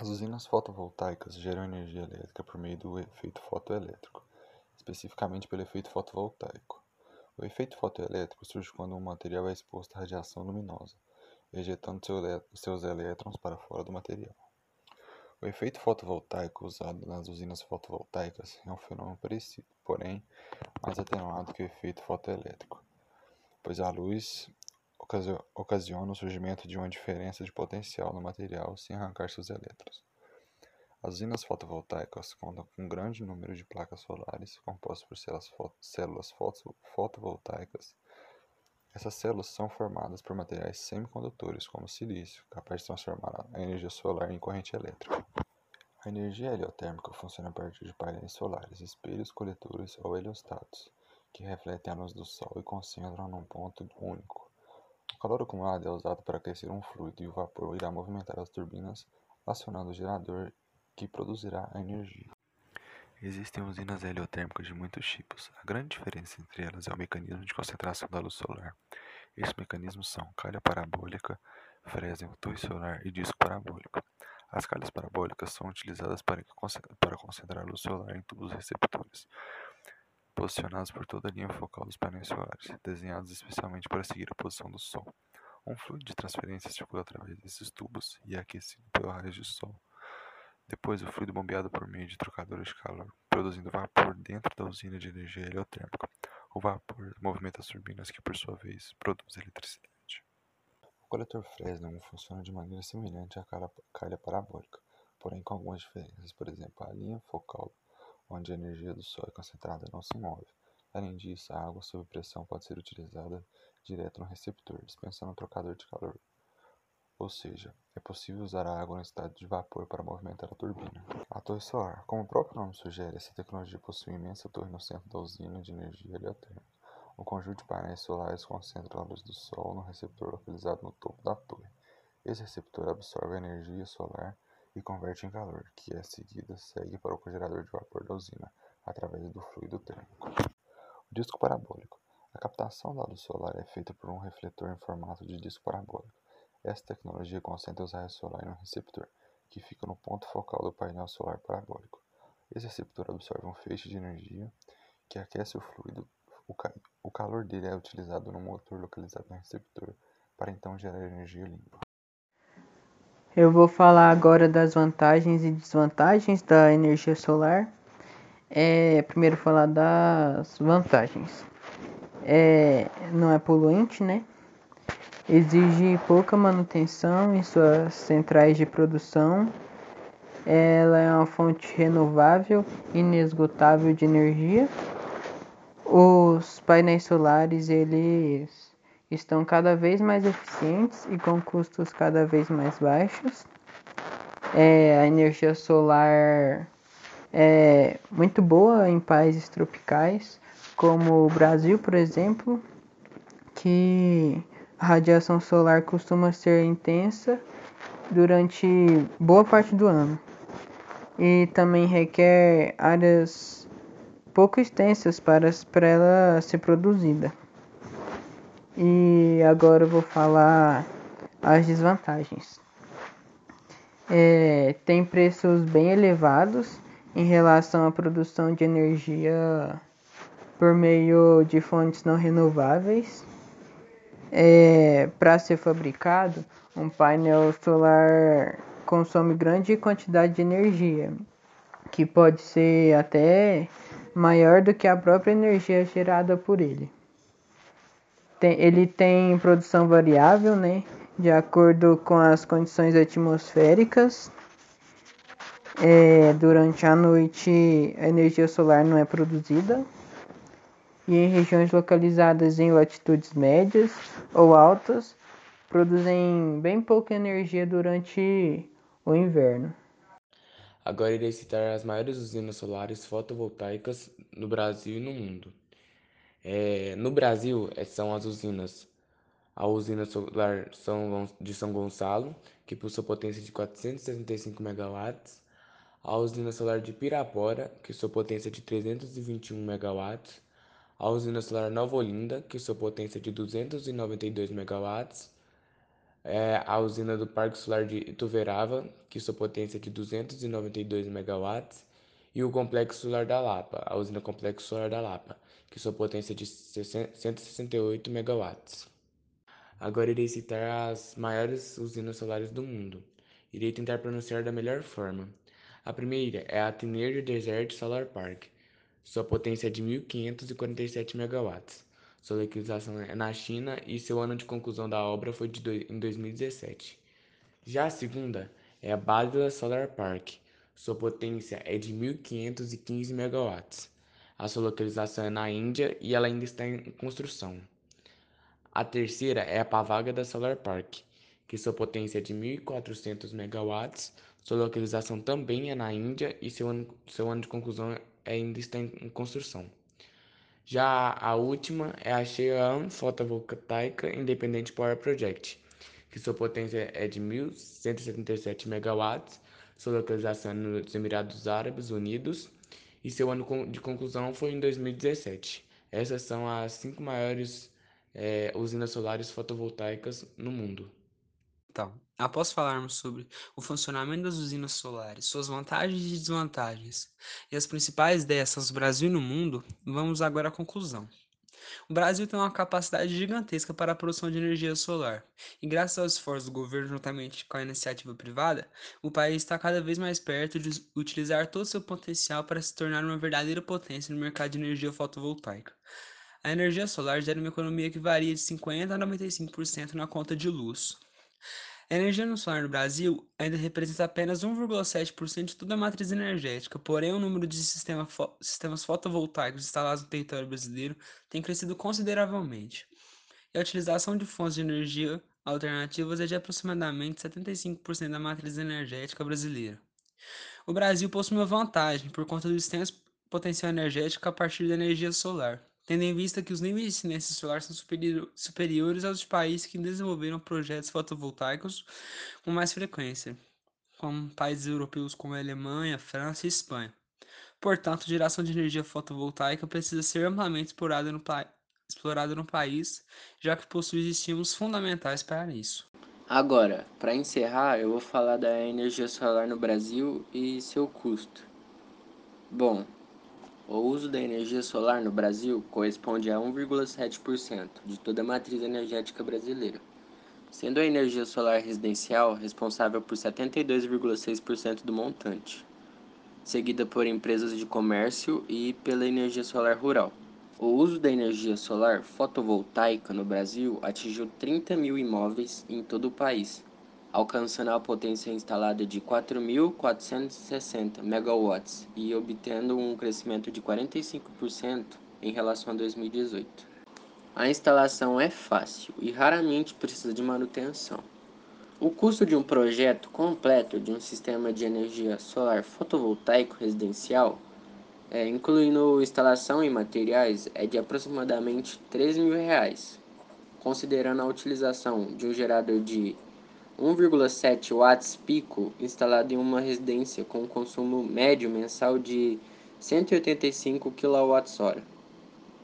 As usinas fotovoltaicas geram energia elétrica por meio do efeito fotoelétrico, especificamente pelo efeito fotovoltaico. O efeito fotoelétrico surge quando um material é exposto à radiação luminosa, ejetando seus elétrons para fora do material. O efeito fotovoltaico usado nas usinas fotovoltaicas é um fenômeno parecido, porém mais atenuado que o efeito fotoelétrico, pois a luz ocasiona o surgimento de uma diferença de potencial no material sem arrancar seus elétrons. As usinas fotovoltaicas contam com um grande número de placas solares compostas por células fotovoltaicas. Essas células são formadas por materiais semicondutores, como silício, capaz de transformar a energia solar em corrente elétrica. A energia heliotérmica funciona a partir de painéis solares, espelhos coletores ou heliostatos, que refletem a luz do Sol e concentram num ponto único calor acumulado é usado para aquecer um fluido e o vapor irá movimentar as turbinas, acionando o gerador que produzirá a energia. Existem usinas heliotérmicas de muitos tipos. A grande diferença entre elas é o mecanismo de concentração da luz solar. Esses mecanismos são calha parabólica, Fresnel, torre solar e disco parabólico. As calhas parabólicas são utilizadas para concentrar a luz solar em tubos receptores posicionados por toda a linha focal dos painéis solares, desenhados especialmente para seguir a posição do Sol. Um fluido de transferência circula através desses tubos e é aquecido pelo raio de Sol. Depois, o fluido bombeado por meio de trocadores de calor, produzindo vapor dentro da usina de energia heliotérmica. O vapor movimenta as turbinas que, por sua vez, produzem eletricidade. O coletor Fresnel funciona de maneira semelhante à calha parabólica, porém com algumas diferenças. Por exemplo, a linha focal onde a energia do Sol é concentrada não se move. Além disso, a água sob pressão pode ser utilizada direto no receptor, dispensando um trocador de calor. Ou seja, é possível usar a água no estado de vapor para movimentar a turbina. A torre solar. Como o próprio nome sugere, essa tecnologia possui uma imensa torre no centro da usina de energia heliotérmica. O conjunto de painéis solares concentra a luz do Sol no receptor localizado no topo da torre. Esse receptor absorve a energia solar e converte em calor, que é seguida segue para o gerador de vapor da usina, através do fluido térmico. O disco parabólico. A captação da luz solar é feita por um refletor em formato de disco parabólico. Essa tecnologia concentra os raios solares no receptor, que fica no ponto focal do painel solar parabólico. Esse receptor absorve um feixe de energia que aquece o fluido. O, ca o calor dele é utilizado no motor localizado no receptor para então gerar energia limpa. Eu vou falar agora das vantagens e desvantagens da energia solar. É, primeiro falar das vantagens. É, não é poluente, né? Exige pouca manutenção em suas centrais de produção. Ela é uma fonte renovável, inesgotável de energia. Os painéis solares, eles estão cada vez mais eficientes e com custos cada vez mais baixos. É, a energia solar é muito boa em países tropicais, como o Brasil, por exemplo, que a radiação solar costuma ser intensa durante boa parte do ano e também requer áreas pouco extensas para, para ela ser produzida. E agora eu vou falar as desvantagens. É, tem preços bem elevados em relação à produção de energia por meio de fontes não renováveis. É, Para ser fabricado, um painel solar consome grande quantidade de energia, que pode ser até maior do que a própria energia gerada por ele. Tem, ele tem produção variável, né? De acordo com as condições atmosféricas. É, durante a noite, a energia solar não é produzida. E em regiões localizadas em latitudes médias ou altas, produzem bem pouca energia durante o inverno. Agora irei citar as maiores usinas solares fotovoltaicas no Brasil e no mundo. É, no Brasil, é, são as usinas. A usina solar de São Gonçalo, que possui potência de 465 MW. A usina solar de Pirapora, que possui potência de 321 MW. A usina solar Nova Olinda, que possui potência de 292 MW. é a usina do Parque Solar de Ituverava, que sua potência de 292 MW, e o Complexo Solar da Lapa, a usina Complexo Solar da Lapa, que sua potência é de 168 MW. Agora irei citar as maiores usinas solares do mundo. Irei tentar pronunciar da melhor forma. A primeira é a Tiner Desert Solar Park. Sua potência é de 1.547 MW. Sua localização é na China e seu ano de conclusão da obra foi de em 2017. Já a segunda é a Basila Solar Park. Sua potência é de 1.515 MW. A sua localização é na Índia e ela ainda está em construção. A terceira é a Pavagada Solar Park, que sua potência é de 1.400 MW, sua localização também é na Índia e seu ano, seu ano de conclusão ainda está em construção. Já a última é a Shean Fotovoltaica Independent Power Project, que sua potência é de 1.177 MW, sua localização é nos Emirados Árabes Unidos e seu ano de conclusão foi em 2017. Essas são as cinco maiores é, usinas solares fotovoltaicas no mundo. Então, após falarmos sobre o funcionamento das usinas solares, suas vantagens e desvantagens e as principais dessas no Brasil e no mundo, vamos agora à conclusão. O Brasil tem uma capacidade gigantesca para a produção de energia solar, e graças aos esforços do governo juntamente com a iniciativa privada, o país está cada vez mais perto de utilizar todo o seu potencial para se tornar uma verdadeira potência no mercado de energia fotovoltaica. A energia solar gera uma economia que varia de 50% a 95% na conta de luz. A energia solar no Brasil ainda representa apenas 1,7% de toda a matriz energética, porém o número de sistema fo sistemas fotovoltaicos instalados no território brasileiro tem crescido consideravelmente. E a utilização de fontes de energia alternativas é de aproximadamente 75% da matriz energética brasileira. O Brasil possui uma vantagem por conta do extenso potencial energético a partir da energia solar tendo em vista que os níveis de incidência solar são superiores aos de países que desenvolveram projetos fotovoltaicos com mais frequência, como países europeus como a Alemanha, França e Espanha. Portanto, a geração de energia fotovoltaica precisa ser amplamente explorada no, explorada no país, já que possui estímulos fundamentais para isso. Agora, para encerrar, eu vou falar da energia solar no Brasil e seu custo. Bom, o uso da energia solar no Brasil corresponde a 1,7% de toda a matriz energética brasileira, sendo a energia solar residencial responsável por 72,6% do montante, seguida por empresas de comércio e pela energia solar rural. O uso da energia solar fotovoltaica no Brasil atingiu 30 mil imóveis em todo o país, alcançando a potência instalada de 4.460 MW e obtendo um crescimento de 45% em relação a 2018. A instalação é fácil e raramente precisa de manutenção. O custo de um projeto completo de um sistema de energia solar fotovoltaico residencial, é, incluindo instalação e materiais, é de aproximadamente 3 mil reais, considerando a utilização de um gerador de 1,7 watts pico instalado em uma residência com consumo médio mensal de 185 kWh.